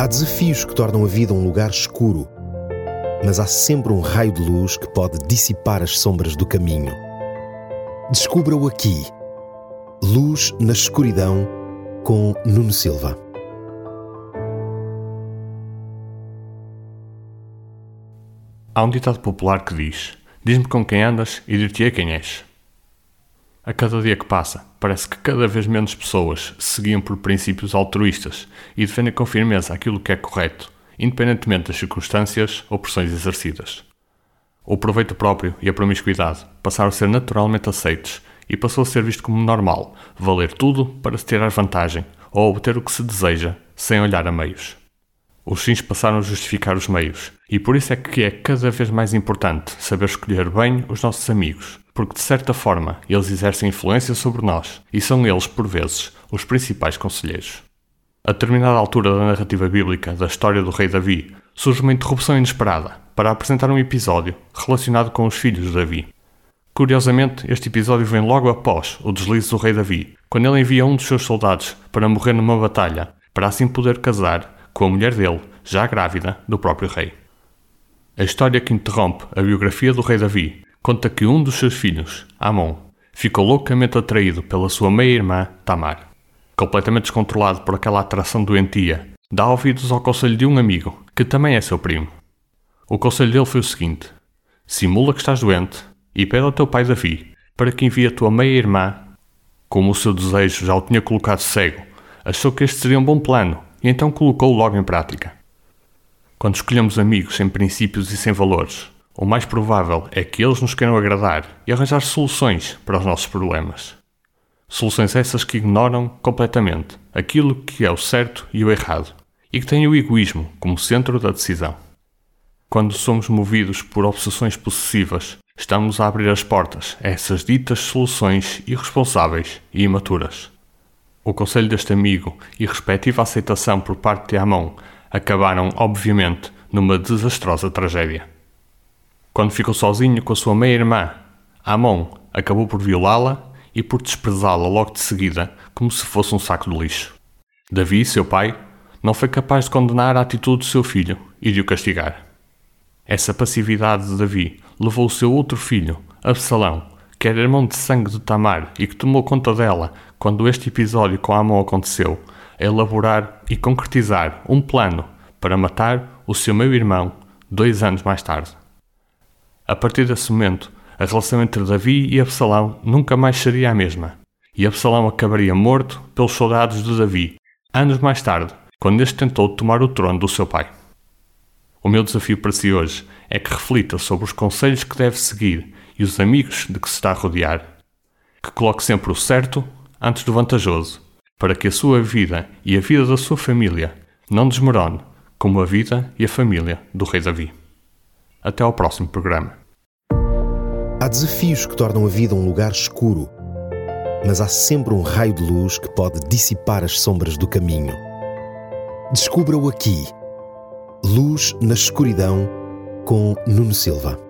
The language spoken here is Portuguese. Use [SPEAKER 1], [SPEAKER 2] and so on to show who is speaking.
[SPEAKER 1] Há desafios que tornam a vida um lugar escuro, mas há sempre um raio de luz que pode dissipar as sombras do caminho. Descubra-o aqui. Luz na escuridão com Nuno Silva.
[SPEAKER 2] Há um ditado popular que diz: Diz-me com quem andas e dir-te-ei quem és. A cada dia que passa, parece que cada vez menos pessoas se seguiam por princípios altruístas e defendem com firmeza aquilo que é correto, independentemente das circunstâncias ou pressões exercidas. O proveito próprio e a promiscuidade passaram a ser naturalmente aceitos e passou a ser visto como normal, valer tudo para se tirar vantagem ou obter o que se deseja, sem olhar a meios. Os fins passaram a justificar os meios, e por isso é que é cada vez mais importante saber escolher bem os nossos amigos, porque de certa forma eles exercem influência sobre nós e são eles, por vezes, os principais conselheiros. A determinada altura da narrativa bíblica da história do rei Davi, surge uma interrupção inesperada para apresentar um episódio relacionado com os filhos de Davi. Curiosamente, este episódio vem logo após o deslize do rei Davi, quando ele envia um dos seus soldados para morrer numa batalha, para assim poder casar com a mulher dele, já grávida, do próprio rei. A história que interrompe a biografia do rei Davi conta que um dos seus filhos, Amon, ficou loucamente atraído pela sua meia-irmã, Tamar. Completamente descontrolado por aquela atração doentia, dá ouvidos ao conselho de um amigo, que também é seu primo. O conselho dele foi o seguinte: simula que estás doente e pede ao teu pai Davi para que envie a tua meia-irmã. Como o seu desejo já o tinha colocado cego, achou que este seria um bom plano e então colocou-o logo em prática. Quando escolhemos amigos sem princípios e sem valores, o mais provável é que eles nos queiram agradar e arranjar soluções para os nossos problemas. Soluções essas que ignoram completamente aquilo que é o certo e o errado e que têm o egoísmo como centro da decisão. Quando somos movidos por obsessões possessivas, estamos a abrir as portas a essas ditas soluções irresponsáveis e imaturas. O conselho deste amigo e respectiva aceitação por parte de Amon acabaram, obviamente, numa desastrosa tragédia. Quando ficou sozinho com a sua meia-irmã, Amon acabou por violá-la e por desprezá-la logo de seguida como se fosse um saco de lixo. Davi, seu pai, não foi capaz de condenar a atitude do seu filho e de o castigar. Essa passividade de Davi levou o seu outro filho, Absalão, que era irmão de sangue de Tamar e que tomou conta dela quando este episódio com Amon aconteceu, a elaborar e concretizar um plano para matar o seu meio-irmão dois anos mais tarde. A partir desse momento, a relação entre Davi e Absalão nunca mais seria a mesma, e Absalão acabaria morto pelos soldados de Davi, anos mais tarde, quando este tentou tomar o trono do seu pai. O meu desafio para si hoje é que reflita sobre os conselhos que deve seguir e os amigos de que se está a rodear. Que coloque sempre o certo antes do vantajoso, para que a sua vida e a vida da sua família não desmorone como a vida e a família do Rei Davi. Até ao próximo programa.
[SPEAKER 1] Há desafios que tornam a vida um lugar escuro, mas há sempre um raio de luz que pode dissipar as sombras do caminho. Descubra-o aqui. Luz na escuridão com Nuno Silva.